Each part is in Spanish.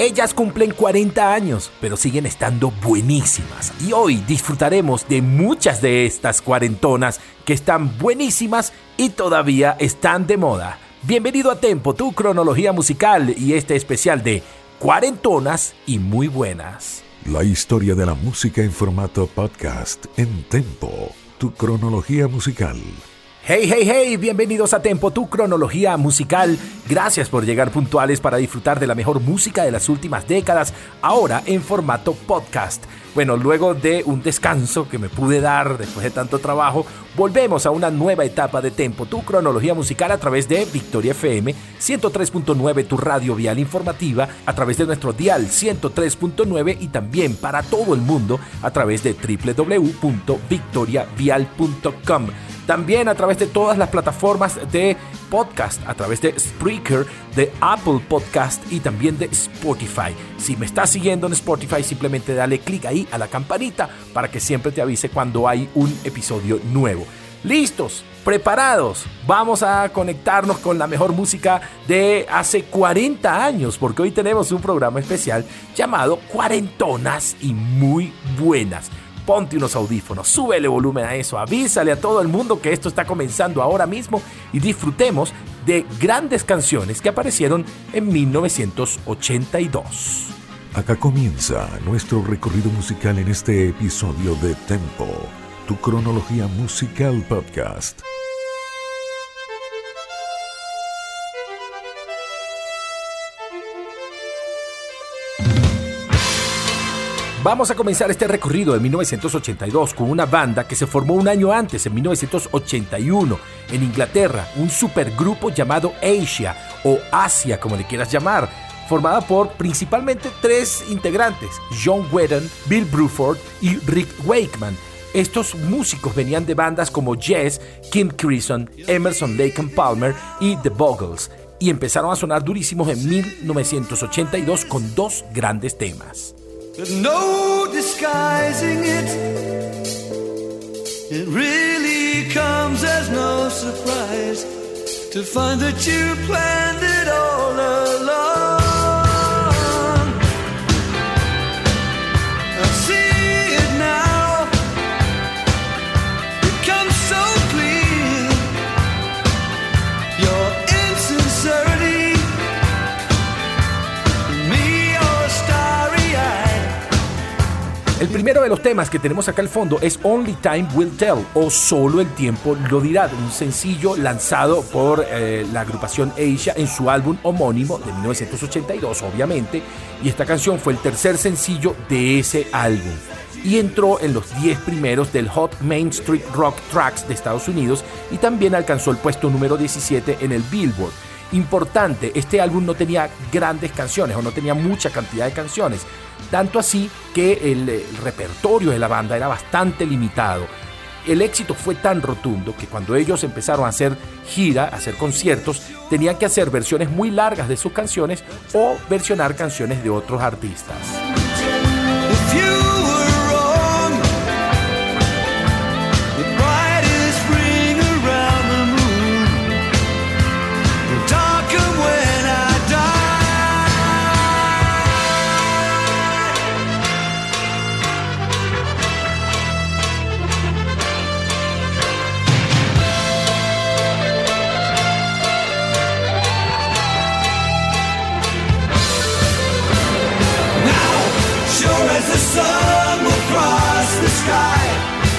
Ellas cumplen 40 años, pero siguen estando buenísimas. Y hoy disfrutaremos de muchas de estas cuarentonas que están buenísimas y todavía están de moda. Bienvenido a Tempo, tu cronología musical y este especial de cuarentonas y muy buenas. La historia de la música en formato podcast en Tempo, tu cronología musical. Hey, hey, hey, bienvenidos a Tempo, tu cronología musical. Gracias por llegar puntuales para disfrutar de la mejor música de las últimas décadas, ahora en formato podcast. Bueno, luego de un descanso que me pude dar después de tanto trabajo, volvemos a una nueva etapa de Tempo, tu cronología musical a través de Victoria FM 103.9, tu radio vial informativa, a través de nuestro dial 103.9 y también para todo el mundo a través de www.victoriavial.com. También a través de todas las plataformas de podcast, a través de Spreaker, de Apple Podcast y también de Spotify. Si me estás siguiendo en Spotify, simplemente dale clic ahí a la campanita para que siempre te avise cuando hay un episodio nuevo. ¿Listos? ¿Preparados? Vamos a conectarnos con la mejor música de hace 40 años, porque hoy tenemos un programa especial llamado Cuarentonas y Muy Buenas ponte unos audífonos, súbele volumen a eso, avísale a todo el mundo que esto está comenzando ahora mismo y disfrutemos de grandes canciones que aparecieron en 1982. Acá comienza nuestro recorrido musical en este episodio de Tempo, tu cronología musical podcast. Vamos a comenzar este recorrido de 1982 con una banda que se formó un año antes, en 1981, en Inglaterra, un supergrupo llamado Asia o Asia, como le quieras llamar, formada por principalmente tres integrantes, John Whedon, Bill Bruford y Rick Wakeman. Estos músicos venían de bandas como Jess, Kim Crimson, Emerson Lake and Palmer y The Bogles, y empezaron a sonar durísimos en 1982 con dos grandes temas. There's no disguising it. It really comes as no surprise to find that you planned it all along. El primero de los temas que tenemos acá al fondo es Only Time Will Tell o Solo el Tiempo lo dirá, un sencillo lanzado por eh, la agrupación Asia en su álbum homónimo de 1982, obviamente, y esta canción fue el tercer sencillo de ese álbum y entró en los 10 primeros del Hot Main Street Rock Tracks de Estados Unidos y también alcanzó el puesto número 17 en el Billboard. Importante, este álbum no tenía grandes canciones o no tenía mucha cantidad de canciones, tanto así que el, repertorio de la banda era bastante limitado. El éxito fue tan rotundo que cuando ellos empezaron a hacer gira, a hacer conciertos, tenían que hacer versiones muy largas de sus canciones o versionar canciones de otros artistas.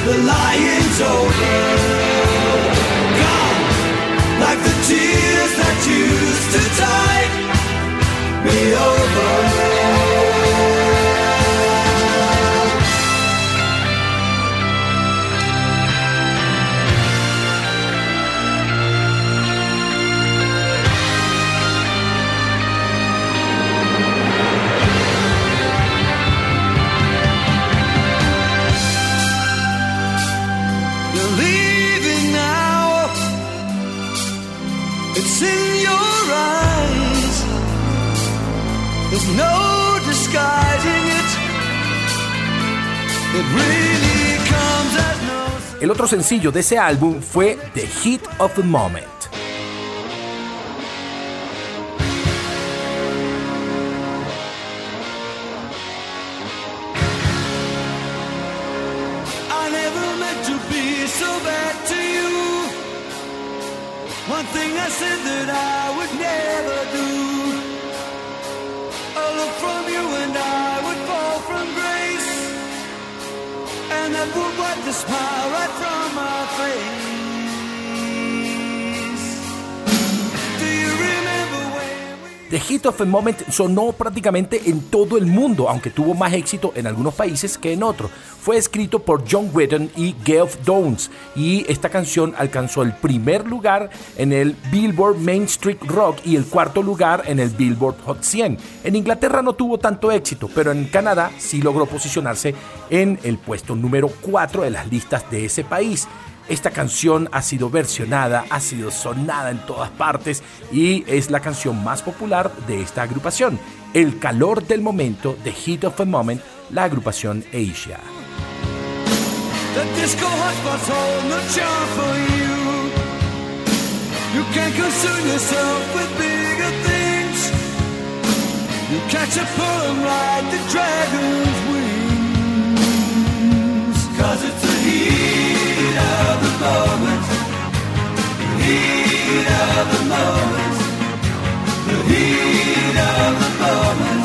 The lion's over. Gone, like the tears that used to tide me over. El otro sencillo de ese álbum fue The Hit of the Moment. That would wipe the smile right from my face. The Hit of a Moment sonó prácticamente en todo el mundo, aunque tuvo más éxito en algunos países que en otros. Fue escrito por John Wetton y Geoff Downs y esta canción alcanzó el primer lugar en el Billboard Main Street Rock y el cuarto lugar en el Billboard Hot 100. En Inglaterra no tuvo tanto éxito, pero en Canadá sí logró posicionarse en el puesto número 4 de las listas de ese país. Esta canción ha sido versionada, ha sido sonada en todas partes y es la canción más popular de esta agrupación. El calor del momento, The Heat of a Moment, la agrupación Asia. Moment, the heat of the moment, the heat of the moment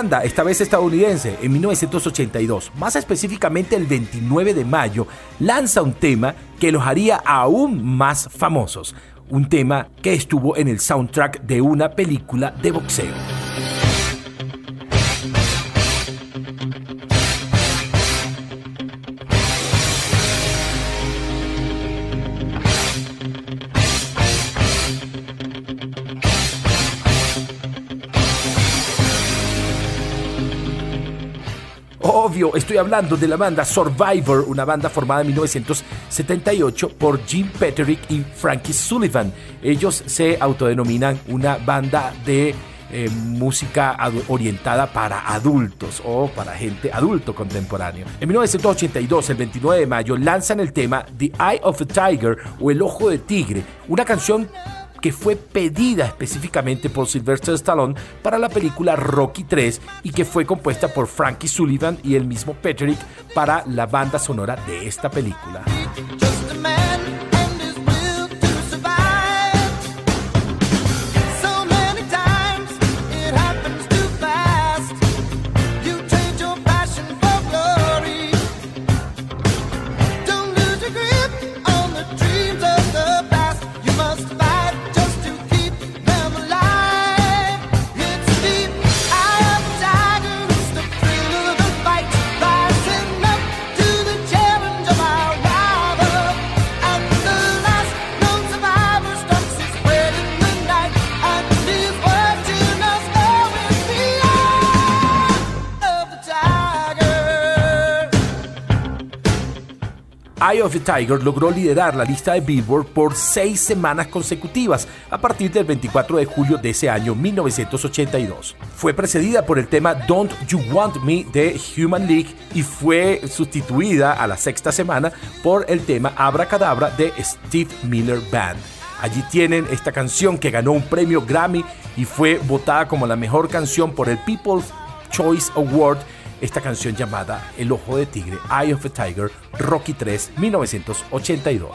esta vez estadounidense, en 1982, más específicamente el 29 de mayo, lanza un tema que los haría aún más famosos. Un tema que estuvo en el soundtrack de una película de boxeo. Estoy hablando de la banda Survivor, una banda formada en 1978 por Jim Petterick y Frankie Sullivan. Ellos se autodenominan una banda de eh, música orientada para adultos o para gente adulto contemporáneo. En 1982, el 29 de mayo, lanzan el tema The Eye of a Tiger o El Ojo de Tigre, una canción que fue pedida específicamente por Sylvester Stallone para la película Rocky 3 y que fue compuesta por Frankie Sullivan y el mismo Patrick para la banda sonora de esta película. Eye of the Tiger logró liderar la lista de Billboard por seis semanas consecutivas a partir del 24 de julio de ese año 1982. Fue precedida por el tema Don't You Want Me de Human League y fue sustituida a la sexta semana por el tema Abracadabra de Steve Miller Band. Allí tienen esta canción que ganó un premio Grammy y fue votada como la mejor canción por el People's Choice Award esta canción llamada El Ojo de Tigre, Eye of a Tiger, Rocky 3, 1982.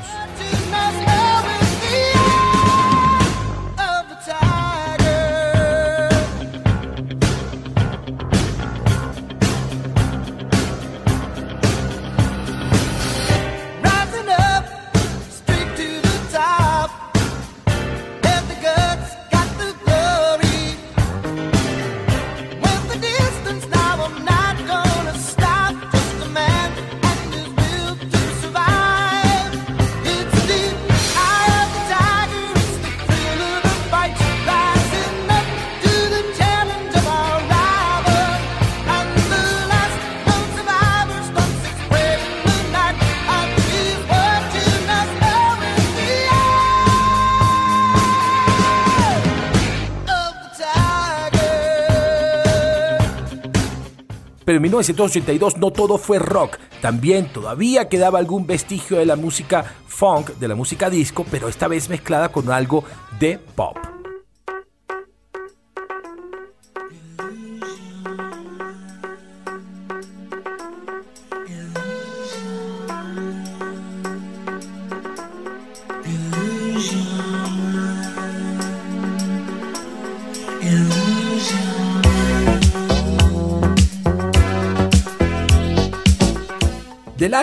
Pero en 1982 no todo fue rock, también todavía quedaba algún vestigio de la música funk, de la música disco, pero esta vez mezclada con algo de pop.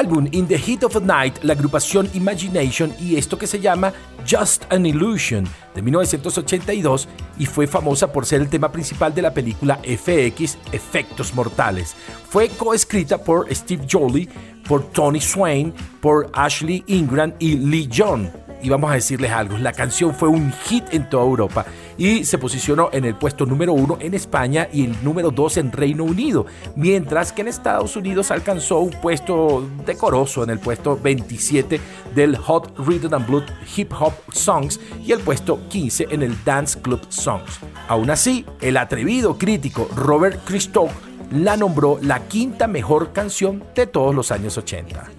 In the Heat of the Night, la agrupación Imagination y esto que se llama Just an Illusion de 1982 y fue famosa por ser el tema principal de la película FX Efectos Mortales. Fue coescrita por Steve Jolie, por Tony Swain, por Ashley Ingram y Lee John y vamos a decirles algo, la canción fue un hit en toda Europa y se posicionó en el puesto número uno en España y el número dos en Reino Unido, mientras que en Estados Unidos alcanzó un puesto decoroso en el puesto 27 del Hot Rhythm and Blood Hip Hop Songs y el puesto 15 en el Dance Club Songs. Aún así, el atrevido crítico Robert Christoph la nombró la quinta mejor canción de todos los años 80.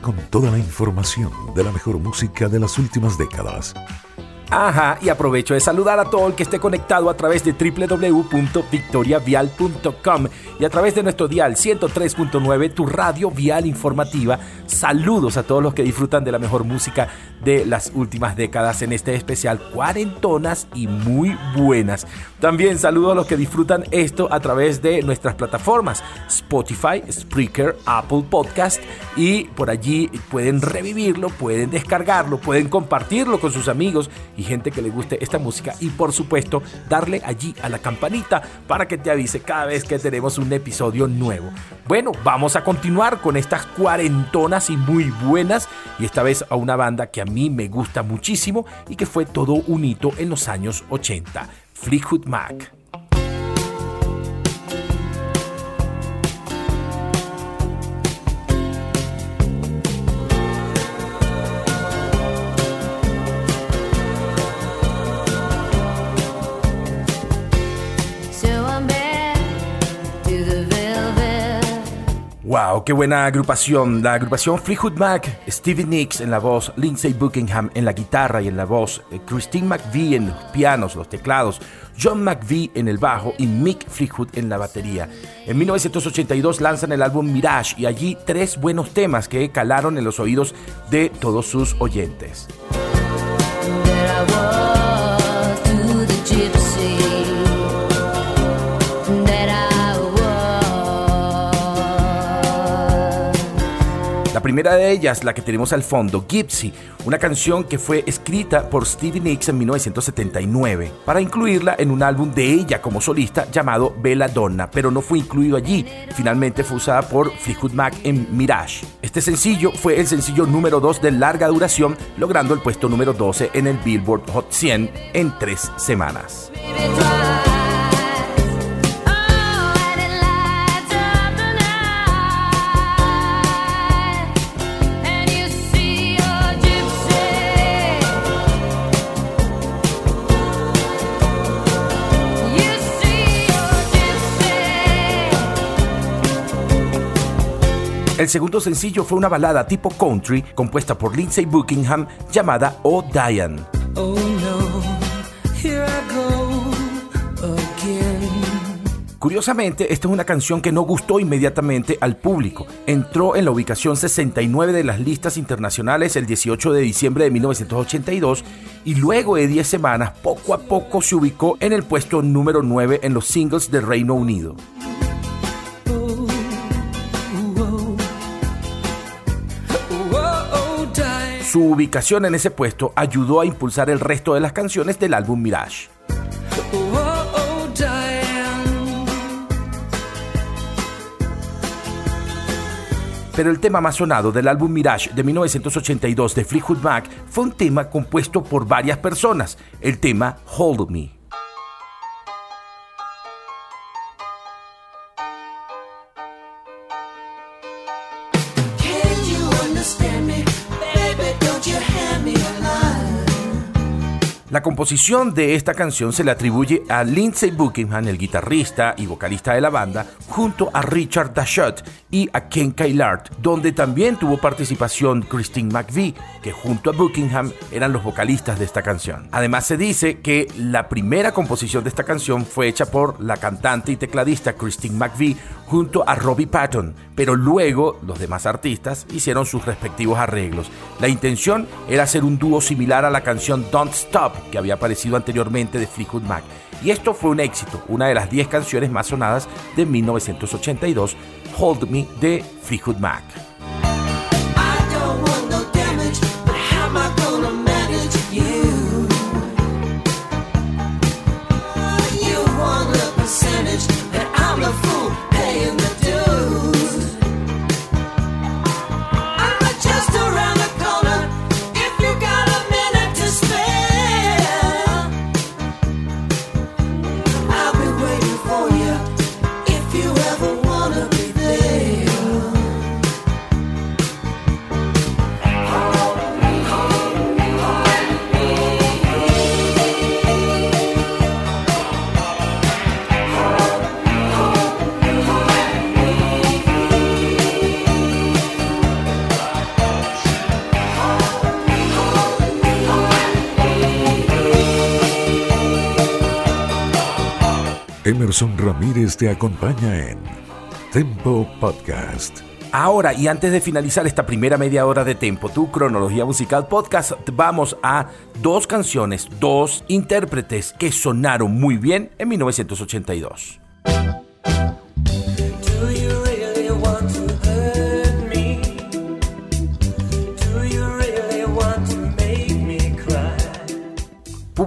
Con toda la información de la mejor música de las últimas décadas. Ajá, y aprovecho de saludar a todo el que esté conectado a través de www.victoriavial.com y a través de nuestro dial 103.9, tu radio vial informativa. Saludos a todos los que disfrutan de la mejor música de las últimas décadas en este especial cuarentonas y muy buenas. También saludos a los que disfrutan esto a través de nuestras plataformas Spotify, Spreaker, Apple Podcast y por allí pueden revivirlo, pueden descargarlo, pueden compartirlo con sus amigos y gente que le guste esta música y por supuesto darle allí a la campanita para que te avise cada vez que tenemos un episodio nuevo. Bueno, vamos a continuar con estas cuarentonas y muy buenas y esta vez a una banda que a mí me gusta muchísimo y que fue todo un hito en los años 80, Fleetwood Mac. Wow, qué buena agrupación. La agrupación Fleetwood Mac, Stevie Nicks en la voz, Lindsay Buckingham en la guitarra y en la voz, eh, Christine McVie en los pianos, los teclados, John McVie en el bajo y Mick Fleetwood en la batería. En 1982 lanzan el álbum Mirage y allí tres buenos temas que calaron en los oídos de todos sus oyentes. Primera de ellas, la que tenemos al fondo, Gypsy, una canción que fue escrita por Stevie Nicks en 1979 para incluirla en un álbum de ella como solista llamado Bella Donna, pero no fue incluido allí. Finalmente fue usada por Fleetwood Mac en Mirage. Este sencillo fue el sencillo número 2 de larga duración, logrando el puesto número 12 en el Billboard Hot 100 en tres semanas. El segundo sencillo fue una balada tipo country compuesta por Lindsay Buckingham llamada Oh Diane. Oh no, here I go again. Curiosamente, esta es una canción que no gustó inmediatamente al público. Entró en la ubicación 69 de las listas internacionales el 18 de diciembre de 1982 y luego de 10 semanas poco a poco se ubicó en el puesto número 9 en los singles de Reino Unido. Su ubicación en ese puesto ayudó a impulsar el resto de las canciones del álbum Mirage. Pero el tema más sonado del álbum Mirage de 1982 de Fleetwood Mac fue un tema compuesto por varias personas, el tema Hold Me. La composición de esta canción se le atribuye a Lindsey Buckingham, el guitarrista y vocalista de la banda, junto a Richard Dashut y a Ken Kailart, donde también tuvo participación Christine McVie, que junto a Buckingham eran los vocalistas de esta canción. Además se dice que la primera composición de esta canción fue hecha por la cantante y tecladista Christine McVie junto a Robbie Patton, pero luego los demás artistas hicieron sus respectivos arreglos. La intención era hacer un dúo similar a la canción Don't Stop que había aparecido anteriormente de Fleetwood Mac. Y esto fue un éxito, una de las 10 canciones más sonadas de 1982, Hold Me de Fleetwood Mac. Ramírez te acompaña en Tempo Podcast. Ahora, y antes de finalizar esta primera media hora de Tempo, tu cronología musical podcast, vamos a dos canciones, dos intérpretes que sonaron muy bien en 1982.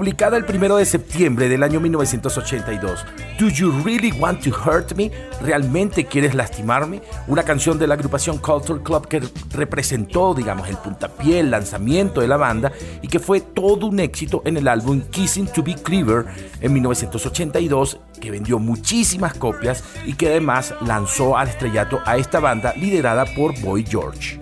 Publicada el primero de septiembre del año 1982. Do You Really Want to Hurt Me? ¿Realmente quieres lastimarme? Una canción de la agrupación Culture Club que representó, digamos, el puntapié, el lanzamiento de la banda y que fue todo un éxito en el álbum Kissing to Be Clever en 1982, que vendió muchísimas copias y que además lanzó al estrellato a esta banda liderada por Boy George.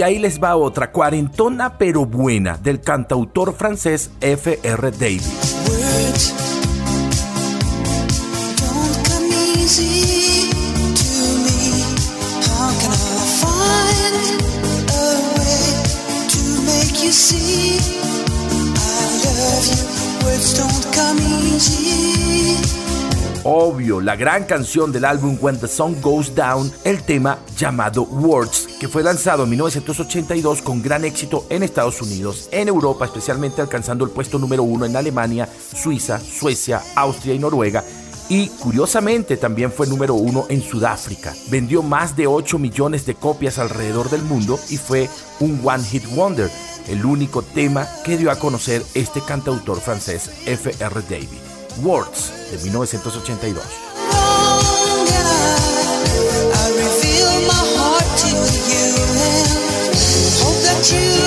Y ahí les va otra, cuarentona pero buena, del cantautor francés F.R. Davis. Obvio, la gran canción del álbum When the Sun Goes Down, el tema llamado Words, que fue lanzado en 1982 con gran éxito en Estados Unidos, en Europa, especialmente alcanzando el puesto número uno en Alemania, Suiza, Suecia, Austria y Noruega, y curiosamente también fue número uno en Sudáfrica. Vendió más de 8 millones de copias alrededor del mundo y fue un One Hit Wonder, el único tema que dio a conocer este cantautor francés F.R. David. Words de 1982. You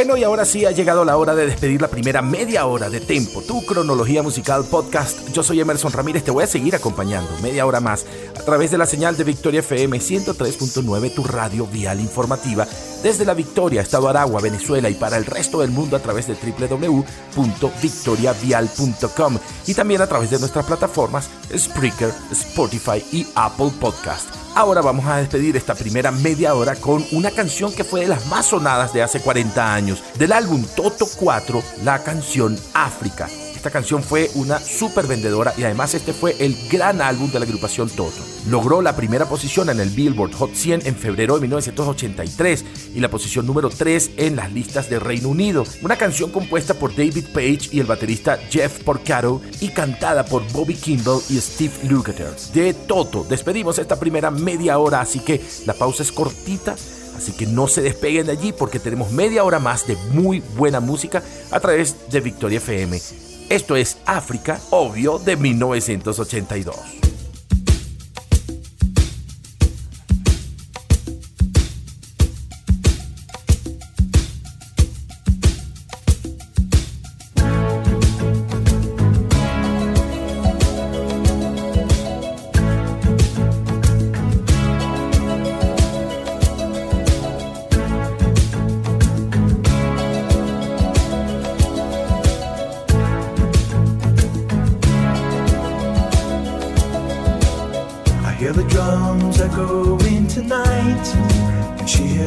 Bueno, y ahora sí ha llegado la hora de despedir la primera media hora de Tempo, tu cronología musical podcast. Yo soy Emerson Ramírez, te voy a seguir acompañando media hora más a través de la señal de Victoria FM 103.9, tu radio vial informativa, desde la Victoria, Estado Aragua, Venezuela y para el resto del mundo a través de www.victoriavial.com y también a través de nuestras plataformas Spreaker, Spotify y Apple Podcast. Ahora vamos a despedir esta primera media hora con una canción que fue de las más sonadas de hace 40 años, del álbum Toto 4, la canción África. Esta canción fue una super vendedora y además este fue el gran álbum de la agrupación Toto. Logró la primera posición en el Billboard Hot 100 en febrero de 1983 y la posición número 3 en las listas de Reino Unido. Una canción compuesta por David Page y el baterista Jeff Porcaro y cantada por Bobby Kimball y Steve Lukather. De Toto, despedimos esta primera media hora, así que la pausa es cortita. Así que no se despeguen de allí porque tenemos media hora más de muy buena música a través de Victoria FM. Esto es África, obvio, de 1982.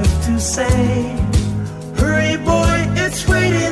to say, Hurry, boy, it's waiting.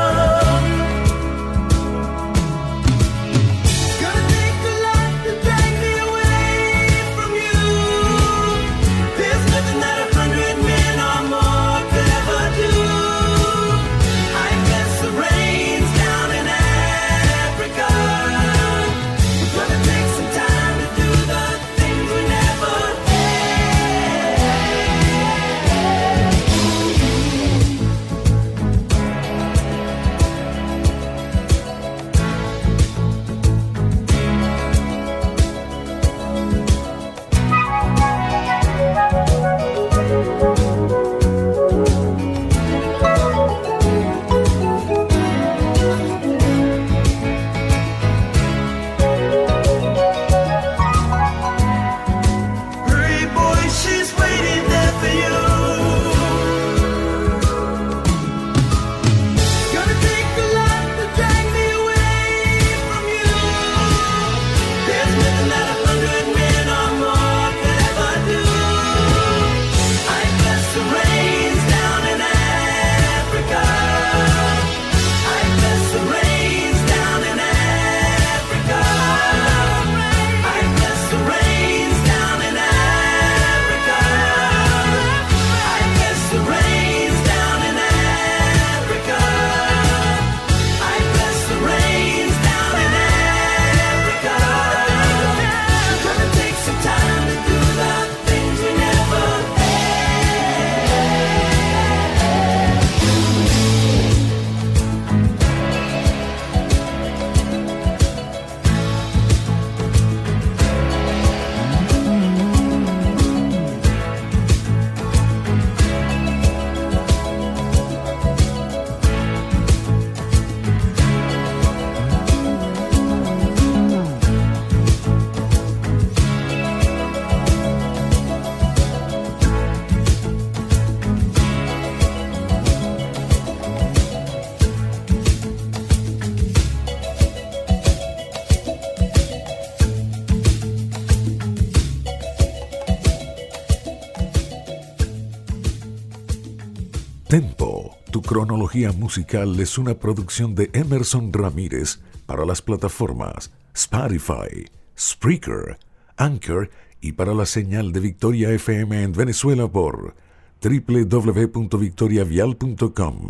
Tu cronología musical es una producción de Emerson Ramírez para las plataformas Spotify, Spreaker, Anchor y para la señal de Victoria FM en Venezuela por www.victoriavial.com.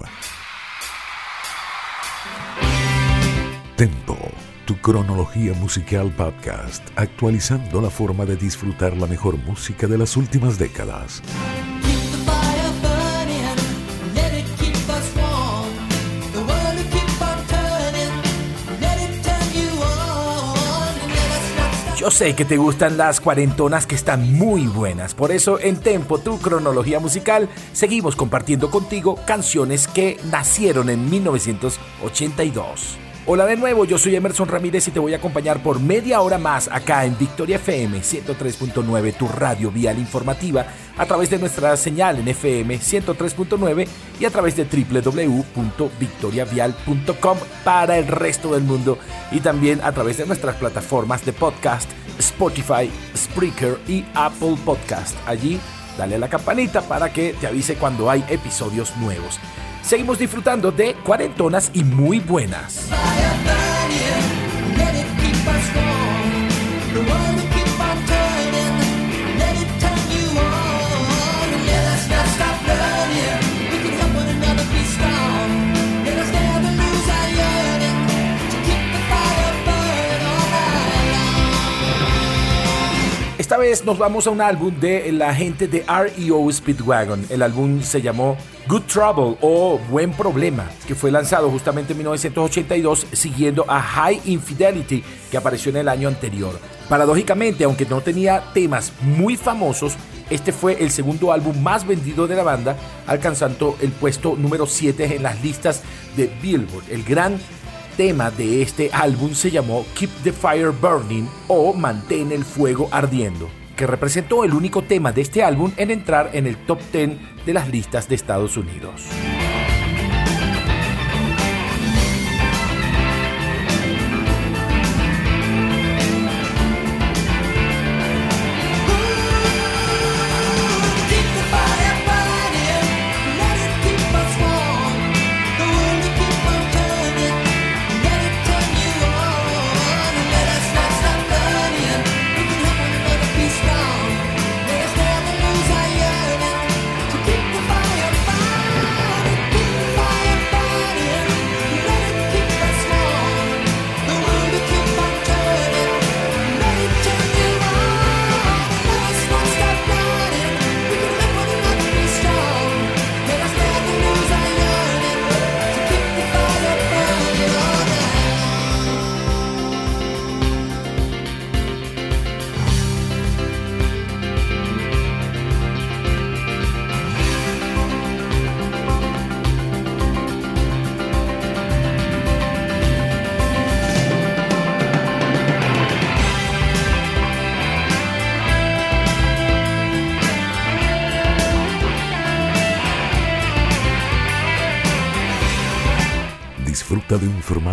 Tempo, tu cronología musical podcast, actualizando la forma de disfrutar la mejor música de las últimas décadas. Yo sé que te gustan las cuarentonas que están muy buenas, por eso en Tempo, tu cronología musical, seguimos compartiendo contigo canciones que nacieron en 1982. Hola de nuevo, yo soy Emerson Ramírez y te voy a acompañar por media hora más acá en Victoria FM 103.9, tu radio vial informativa, a través de nuestra señal en FM 103.9 y a través de www.victoriavial.com para el resto del mundo y también a través de nuestras plataformas de podcast Spotify, Spreaker y Apple Podcast. Allí dale a la campanita para que te avise cuando hay episodios nuevos. Seguimos disfrutando de cuarentonas y muy buenas. Esta vez nos vamos a un álbum de la gente de REO Speedwagon. El álbum se llamó Good Trouble o Buen Problema, que fue lanzado justamente en 1982 siguiendo a High Infidelity, que apareció en el año anterior. Paradójicamente, aunque no tenía temas muy famosos, este fue el segundo álbum más vendido de la banda, alcanzando el puesto número 7 en las listas de Billboard. El gran tema de este álbum se llamó Keep the Fire Burning o Mantén el Fuego Ardiendo, que representó el único tema de este álbum en entrar en el top 10 de las listas de Estados Unidos.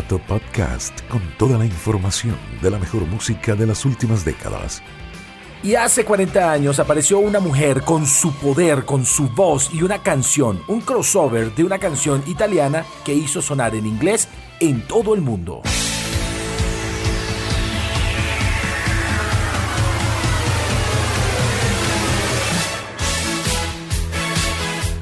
Podcast con toda la información de la mejor música de las últimas décadas. Y hace 40 años apareció una mujer con su poder, con su voz y una canción, un crossover de una canción italiana que hizo sonar en inglés en todo el mundo.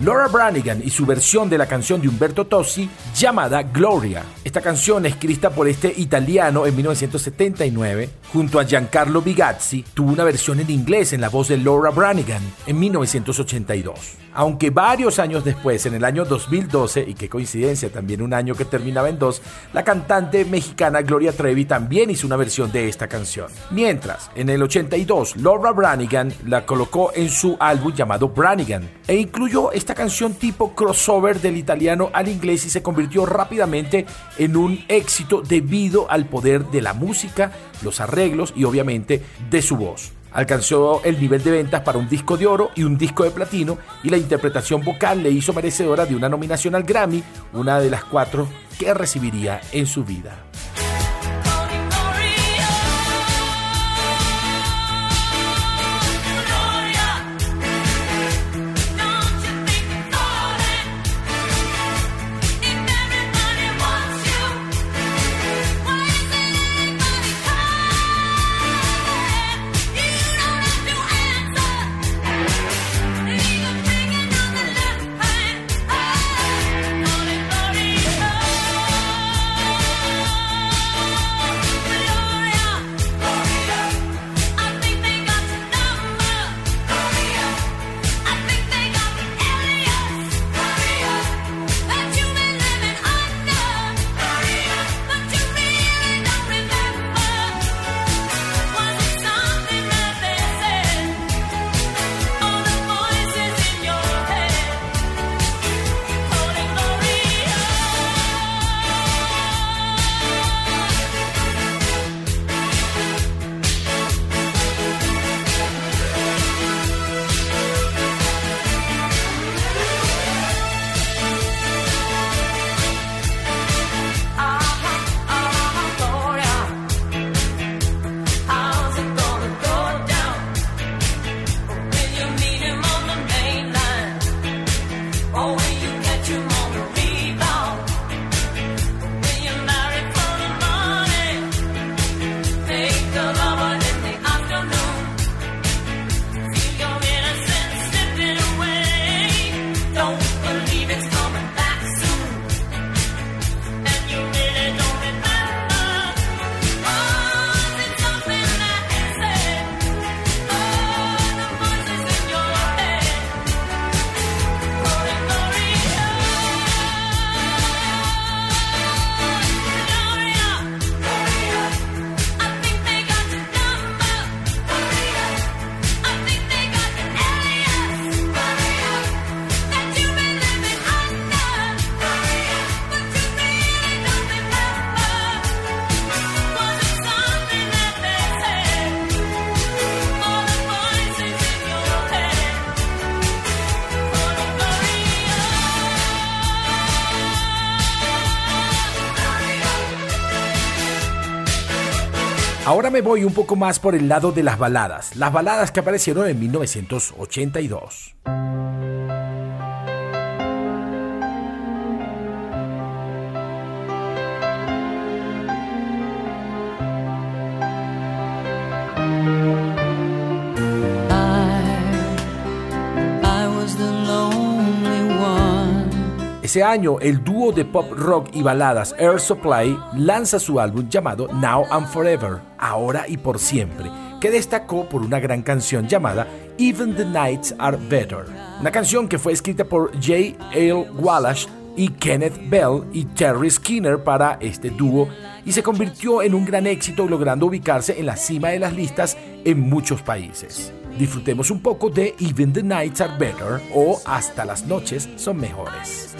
Laura Branigan y su versión de la canción de Umberto Tossi llamada Gloria. Esta canción, escrita por este italiano en 1979, junto a Giancarlo Bigazzi, tuvo una versión en inglés en la voz de Laura Branigan en 1982. Aunque varios años después, en el año 2012, y qué coincidencia, también un año que terminaba en dos, la cantante mexicana Gloria Trevi también hizo una versión de esta canción. Mientras, en el 82, Laura Branigan la colocó en su álbum llamado Branigan e incluyó esta canción tipo crossover del italiano al inglés y se convirtió rápidamente en un éxito debido al poder de la música, los arreglos y obviamente de su voz. Alcanzó el nivel de ventas para un disco de oro y un disco de platino y la interpretación vocal le hizo merecedora de una nominación al Grammy, una de las cuatro que recibiría en su vida. Ahora me voy un poco más por el lado de las baladas, las baladas que aparecieron en 1982. Ese año, el dúo de pop rock y baladas Air Supply lanza su álbum llamado Now and Forever, Ahora y por siempre, que destacó por una gran canción llamada Even the Nights Are Better, una canción que fue escrita por J. L. Wallace y Kenneth Bell y Terry Skinner para este dúo y se convirtió en un gran éxito logrando ubicarse en la cima de las listas en muchos países. Disfrutemos un poco de Even the Nights Are Better o Hasta las noches son mejores.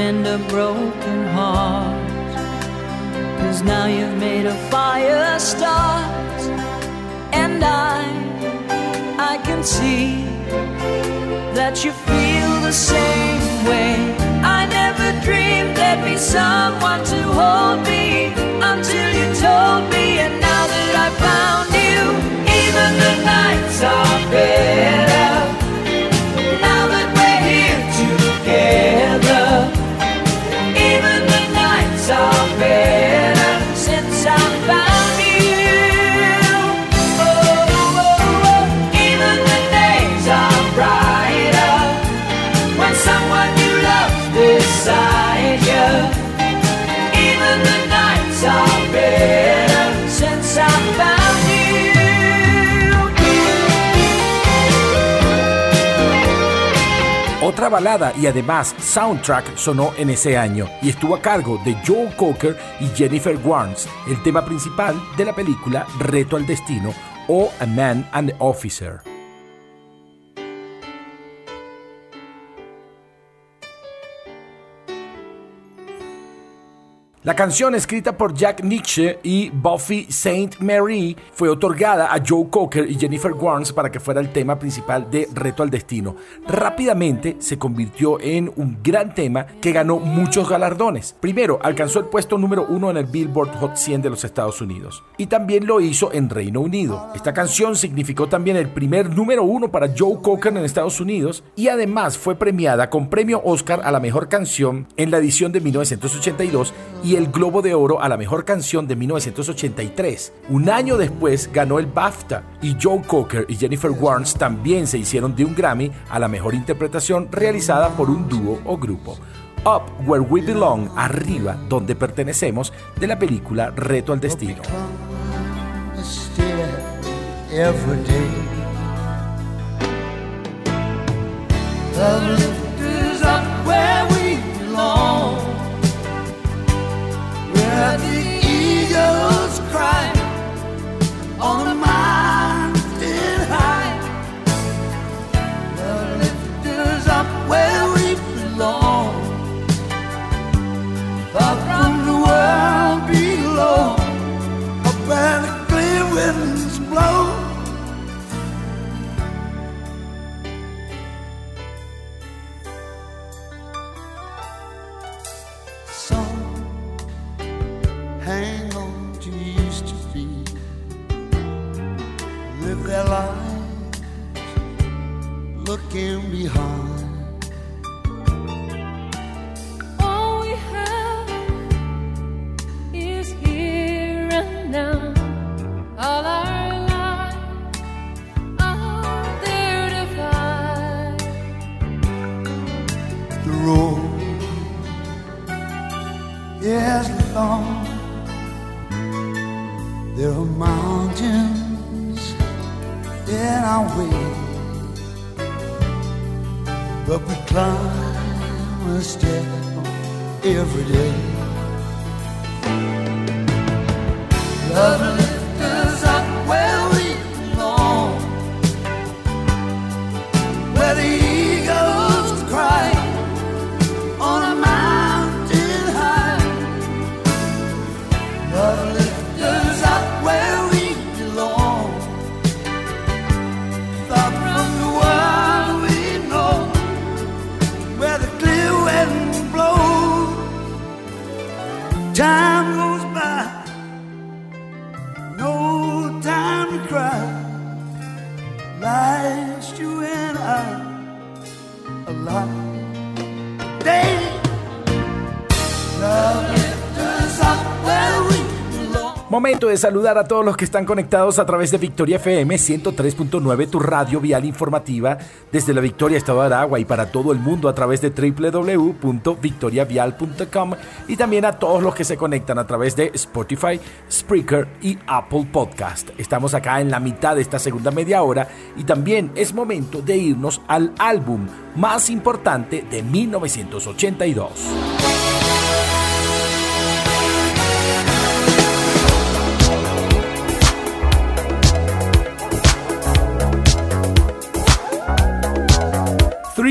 Mend a broken heart. Cause now you've made a fire start. And I, I can see that you feel the same way. I never dreamed there'd be someone to hold me until you told me. And now that I found you, even the nights are better. Otra balada y además soundtrack sonó en ese año y estuvo a cargo de Joe Cocker y Jennifer Warnes, el tema principal de la película Reto al Destino o A Man and Officer. La canción escrita por Jack Nietzsche y Buffy Saint Mary fue otorgada a Joe Cocker y Jennifer Warnes para que fuera el tema principal de Reto al Destino. Rápidamente se convirtió en un gran tema que ganó muchos galardones. Primero, alcanzó el puesto número uno en el Billboard Hot 100 de los Estados Unidos y también lo hizo en Reino Unido. Esta canción significó también el primer número uno para Joe Cocker en Estados Unidos y además fue premiada con premio Oscar a la mejor canción en la edición de 1982 y y el Globo de Oro a la mejor canción de 1983. Un año después ganó el BAFTA y Joe Cocker y Jennifer Warnes también se hicieron de un Grammy a la mejor interpretación realizada por un dúo o grupo. Up Where We Belong, arriba donde pertenecemos, de la película Reto al Destino. No time to cry. Momento de saludar a todos los que están conectados a través de Victoria FM 103.9, tu radio vial informativa desde la Victoria, Estado de Aragua y para todo el mundo a través de www.victoriavial.com y también a todos los que se conectan a través de Spotify, Spreaker y Apple Podcast. Estamos acá en la mitad de esta segunda media hora y también es momento de irnos al álbum más importante de 1982.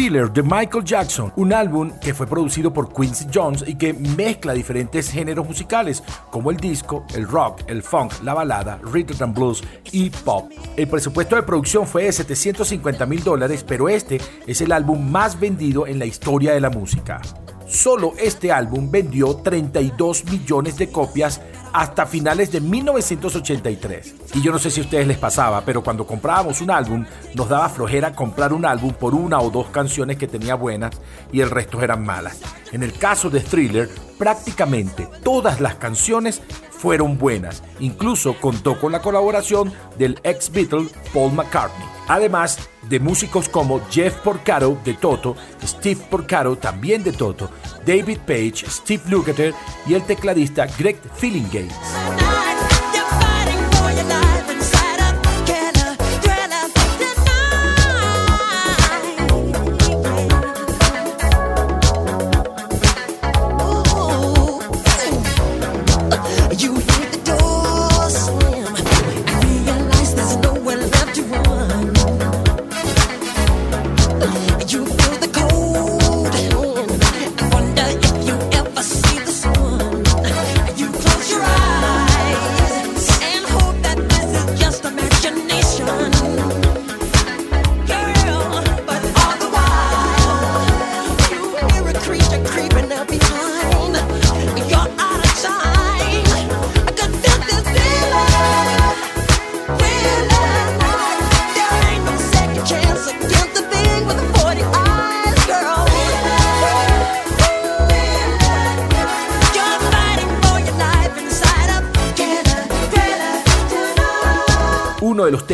De Michael Jackson, un álbum que fue producido por Quincy Jones y que mezcla diferentes géneros musicales como el disco, el rock, el funk, la balada, rhythm and blues y pop. El presupuesto de producción fue de 750 mil dólares, pero este es el álbum más vendido en la historia de la música. Solo este álbum vendió 32 millones de copias hasta finales de 1983. Y yo no sé si a ustedes les pasaba, pero cuando comprábamos un álbum nos daba flojera comprar un álbum por una o dos canciones que tenía buenas y el resto eran malas. En el caso de Thriller, prácticamente todas las canciones fueron buenas. Incluso contó con la colaboración del ex Beatle Paul McCartney. Además de músicos como Jeff Porcaro de Toto, Steve Porcaro también de Toto, David Page, Steve Lukather y el tecladista Greg Fillingates.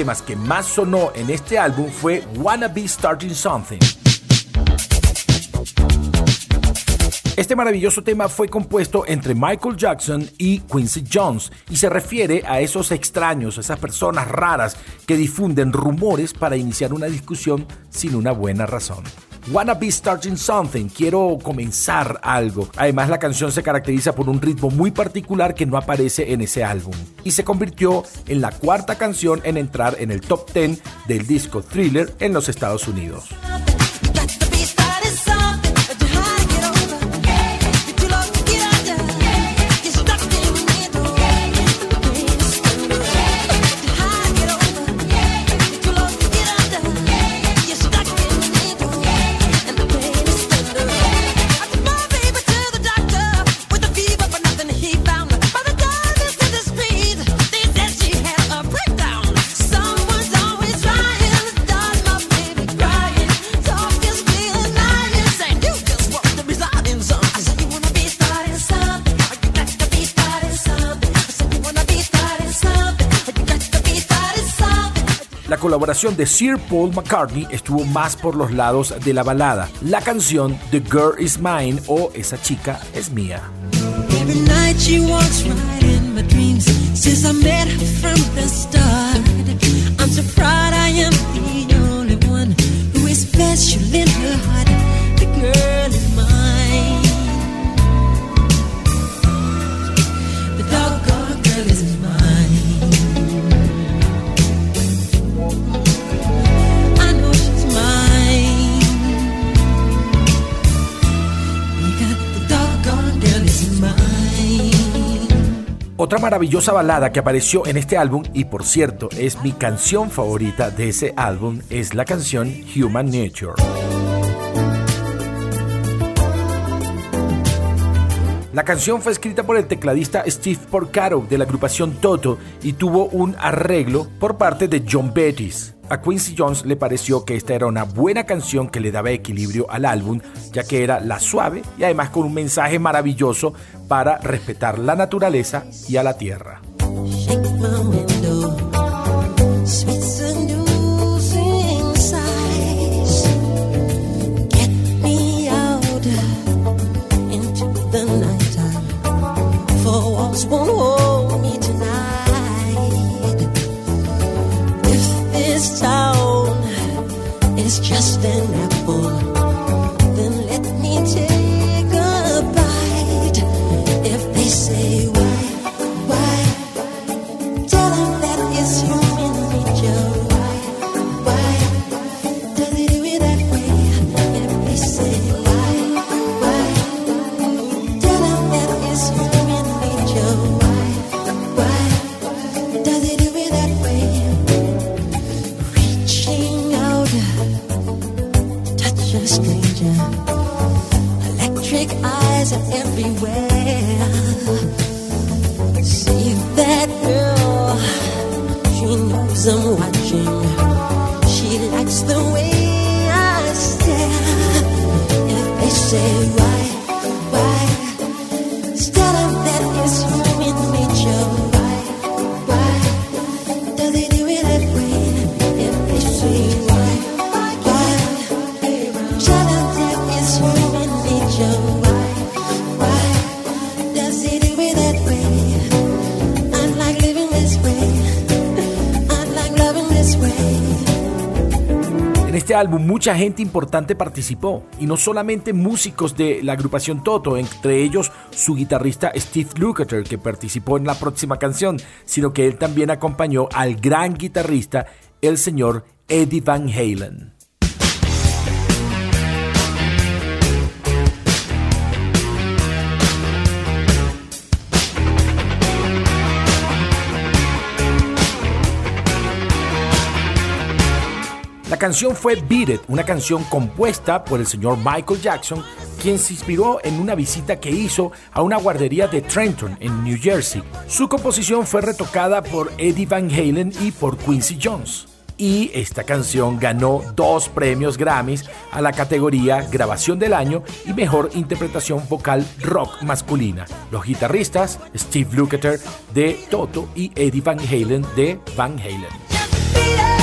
Temas que más sonó en este álbum fue Wanna Be Starting Something. Este maravilloso tema fue compuesto entre Michael Jackson y Quincy Jones y se refiere a esos extraños, esas personas raras que difunden rumores para iniciar una discusión sin una buena razón. Wanna be starting something, quiero comenzar algo. Además la canción se caracteriza por un ritmo muy particular que no aparece en ese álbum y se convirtió en la cuarta canción en entrar en el top 10 del disco Thriller en los Estados Unidos. Colaboración de Sir Paul McCartney estuvo más por los lados de la balada. La canción The Girl Is Mine o Esa chica es mía. In Otra maravillosa balada que apareció en este álbum, y por cierto es mi canción favorita de ese álbum, es la canción Human Nature. La canción fue escrita por el tecladista Steve Porcaro de la agrupación Toto y tuvo un arreglo por parte de John Bettis. A Quincy Jones le pareció que esta era una buena canción que le daba equilibrio al álbum, ya que era la suave y además con un mensaje maravilloso para respetar la naturaleza y a la tierra. Álbum mucha gente importante participó, y no solamente músicos de la agrupación Toto, entre ellos su guitarrista Steve Lukather, que participó en la próxima canción, sino que él también acompañó al gran guitarrista, el señor Eddie Van Halen. La canción fue Beat It, una canción compuesta por el señor Michael Jackson, quien se inspiró en una visita que hizo a una guardería de Trenton, en New Jersey. Su composición fue retocada por Eddie Van Halen y por Quincy Jones. Y esta canción ganó dos premios Grammys a la categoría Grabación del Año y Mejor Interpretación Vocal Rock Masculina. Los guitarristas Steve Lukather de Toto y Eddie Van Halen de Van Halen.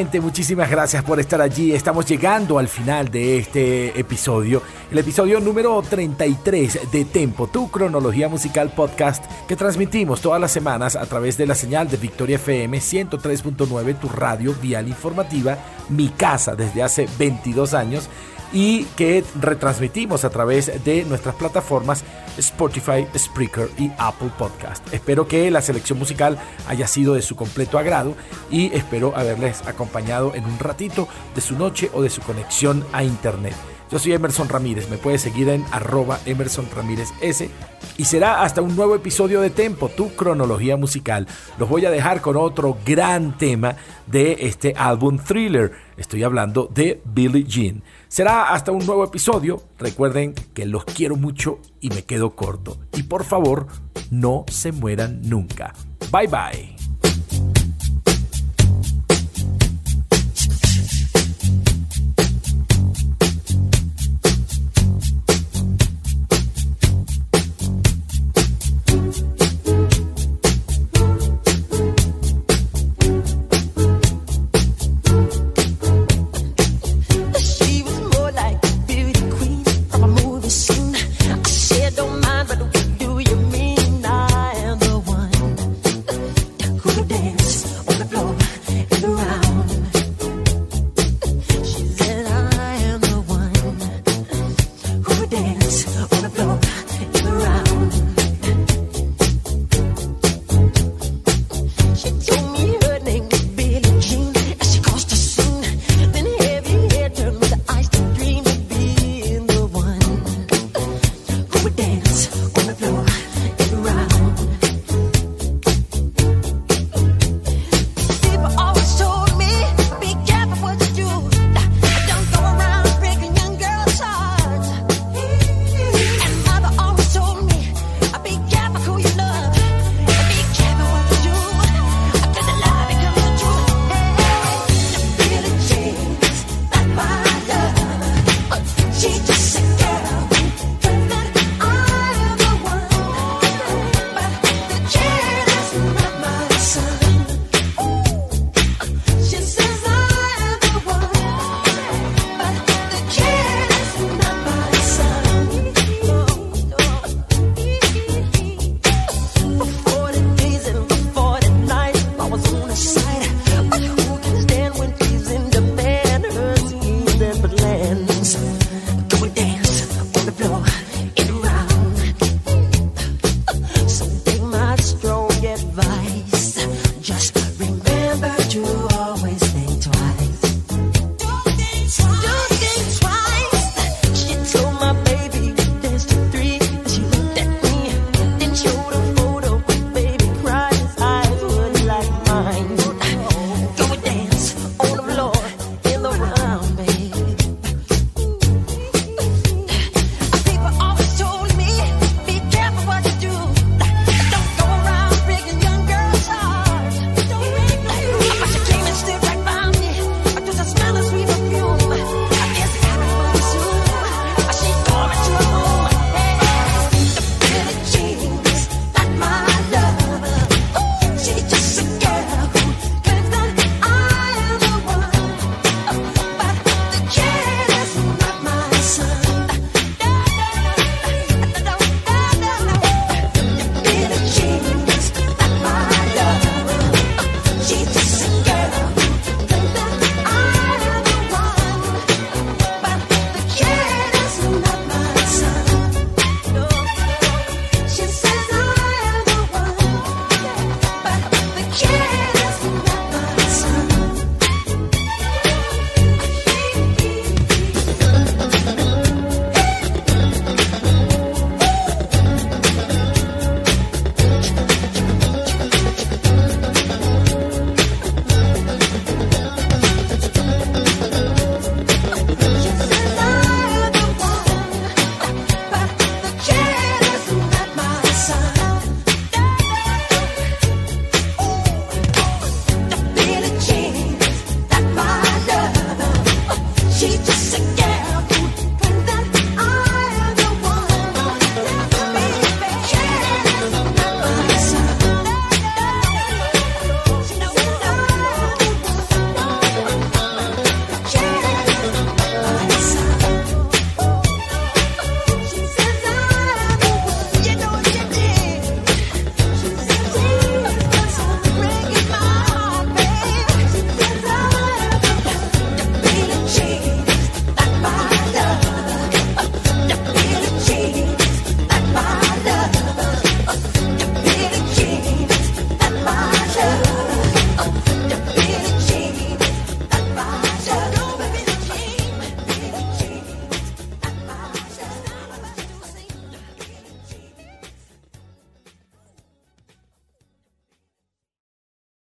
Muchísimas gracias por estar allí. Estamos llegando al final de este episodio, el episodio número 33 de Tempo, tu cronología musical podcast que transmitimos todas las semanas a través de la señal de Victoria FM 103.9, tu radio vial informativa, mi casa desde hace 22 años y que retransmitimos a través de nuestras plataformas Spotify, Spreaker y Apple Podcast. Espero que la selección musical haya sido de su completo agrado y espero haberles acompañado en un ratito de su noche o de su conexión a internet. Yo soy Emerson Ramírez, me puedes seguir en arroba Emerson Ramírez S y será hasta un nuevo episodio de Tempo, tu cronología musical. Los voy a dejar con otro gran tema de este álbum Thriller. Estoy hablando de Billie Jean. Será hasta un nuevo episodio. Recuerden que los quiero mucho y me quedo corto. Y por favor, no se mueran nunca. Bye bye.